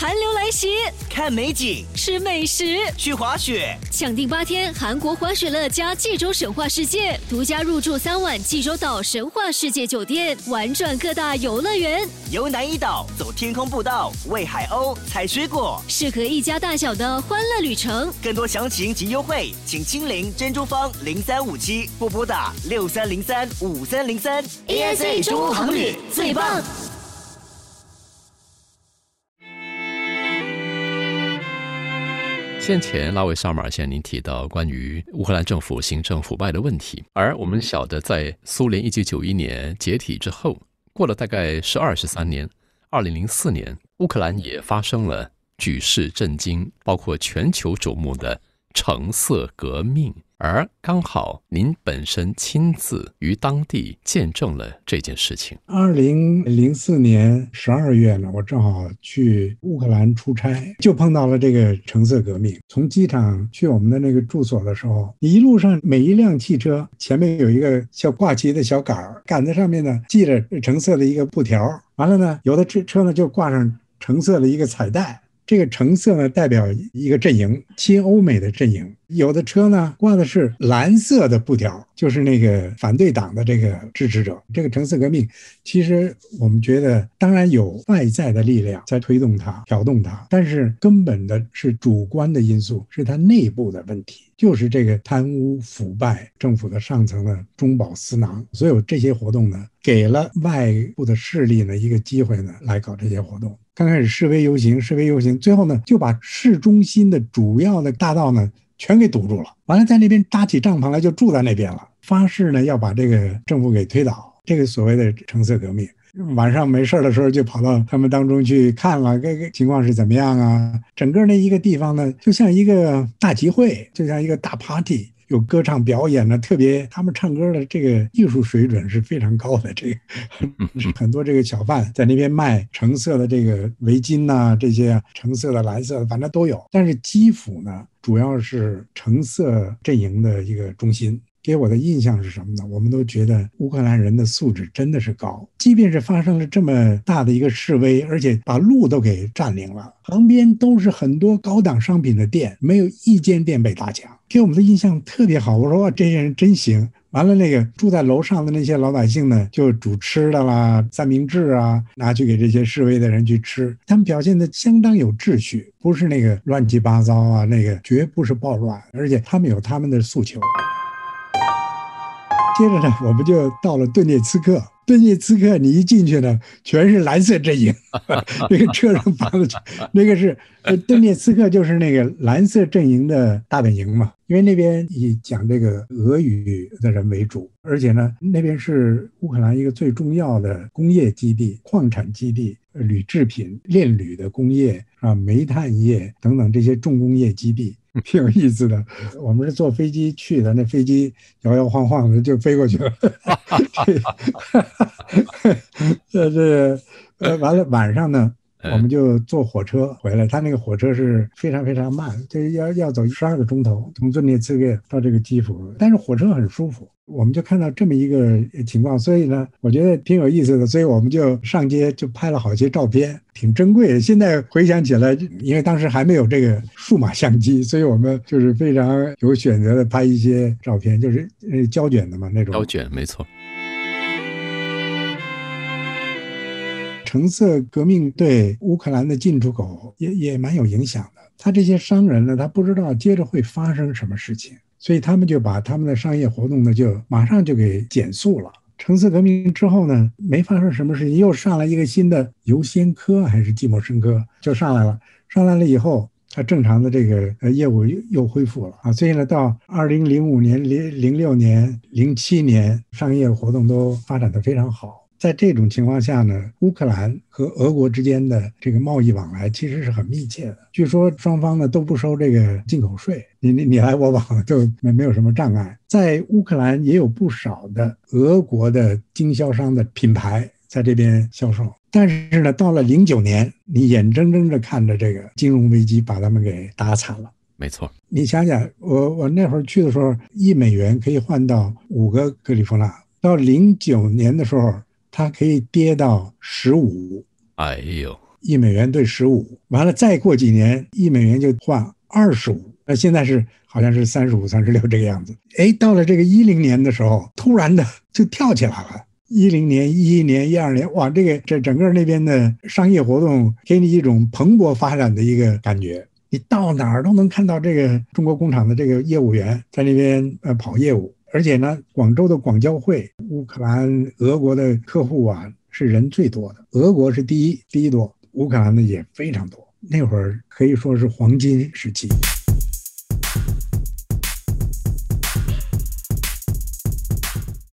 寒流来袭，看美景，吃美食，去滑雪，抢定八天韩国滑雪乐加济州神话世界，独家入住三晚济州岛神话世界酒店，玩转各大游乐园，游南怡岛，走天空步道，喂海鸥，采水果，适合一家大小的欢乐旅程。更多详情及优惠，请亲临珍珠方零三五七或拨打六三零三五三零三。中欧航旅最棒。先前拉维沙马尔向您提到关于乌克兰政府行政腐败的问题，而我们晓得，在苏联一九九一年解体之后，过了大概是二十三年，二零零四年，乌克兰也发生了举世震惊、包括全球瞩目的橙色革命。而刚好您本身亲自于当地见证了这件事情。二零零四年十二月呢，我正好去乌克兰出差，就碰到了这个橙色革命。从机场去我们的那个住所的时候，一路上每一辆汽车前面有一个像挂旗的小杆儿，杆子上面呢系着橙色的一个布条，完了呢，有的车车呢就挂上橙色的一个彩带。这个橙色呢，代表一个阵营，亲欧美的阵营。有的车呢挂的是蓝色的布条，就是那个反对党的这个支持者。这个橙色革命，其实我们觉得，当然有外在的力量在推动它、挑动它，但是根本的是主观的因素，是它内部的问题，就是这个贪污腐败，政府的上层的中饱私囊。所有这些活动呢，给了外部的势力呢一个机会呢，来搞这些活动。刚开始示威游行，示威游行，最后呢就把市中心的主要的大道呢全给堵住了。完了，在那边搭起帐篷来，就住在那边了。发誓呢要把这个政府给推倒。这个所谓的橙色革命，晚上没事的时候就跑到他们当中去看了，这个情况是怎么样啊？整个那一个地方呢，就像一个大集会，就像一个大 party。有歌唱表演呢，特别他们唱歌的这个艺术水准是非常高的。这个 很多这个小贩在那边卖橙色的这个围巾呐，这些橙色的、蓝色的，反正都有。但是基辅呢，主要是橙色阵营的一个中心。给我的印象是什么呢？我们都觉得乌克兰人的素质真的是高，即便是发生了这么大的一个示威，而且把路都给占领了，旁边都是很多高档商品的店，没有一间店被打抢。给我们的印象特别好，我说哇，这些人真行。完了，那个住在楼上的那些老百姓呢，就煮吃的啦，三明治啊，拿去给这些示威的人去吃。他们表现的相当有秩序，不是那个乱七八糟啊，那个绝不是暴乱，而且他们有他们的诉求。接着呢，我们就到了顿涅茨克。顿涅茨克，你一进去呢，全是蓝色阵营，那个车上绑的，那个是顿涅茨克，就是那个蓝色阵营的大本营嘛。因为那边以讲这个俄语的人为主，而且呢，那边是乌克兰一个最重要的工业基地、矿产基地、铝制品、炼铝的工业啊、煤炭业等等这些重工业基地。挺有意思的，我们是坐飞机去的，那飞机摇摇晃晃的就飞过去了。这 这呃，完了晚上呢，我们就坐火车回来。他那个火车是非常非常慢，就要要走十二个钟头，从顿涅茨克到这个基辅，但是火车很舒服。我们就看到这么一个情况，所以呢，我觉得挺有意思的，所以我们就上街就拍了好些照片，挺珍贵的。现在回想起来，因为当时还没有这个数码相机，所以我们就是非常有选择的拍一些照片，就是呃胶卷的嘛那种。胶卷没错。橙色革命对乌克兰的进出口也也蛮有影响的。他这些商人呢，他不知道接着会发生什么事情。所以他们就把他们的商业活动呢，就马上就给减速了。橙色革命之后呢，没发生什么事情，又上来一个新的尤先科还是季莫申科就上来了。上来了以后，他正常的这个呃业务又又恢复了啊。所以呢，到二零零五年、零零六年、零七年，商业活动都发展的非常好。在这种情况下呢，乌克兰和俄国之间的这个贸易往来其实是很密切的。据说双方呢都不收这个进口税，你你你来我往就没没有什么障碍。在乌克兰也有不少的俄国的经销商的品牌在这边销售，但是呢，到了零九年，你眼睁睁着看着这个金融危机把他们给打惨了。没错，你想想，我我那会儿去的时候，一美元可以换到五个格里夫纳，到零九年的时候。它可以跌到十五，哎呦，一美元兑十五，完了再过几年一美元就换二十五，那现在是好像是三十五、三十六这个样子。哎，到了这个一零年的时候，突然的就跳起来了。一零年、一一年、一二年，哇，这个这整个那边的商业活动给你一种蓬勃发展的一个感觉。你到哪儿都能看到这个中国工厂的这个业务员在那边呃跑业务，而且呢，广州的广交会，乌克兰、俄国的客户啊是人最多的，俄国是第一，第一多，乌克兰呢也非常多。那会儿可以说是黄金时期。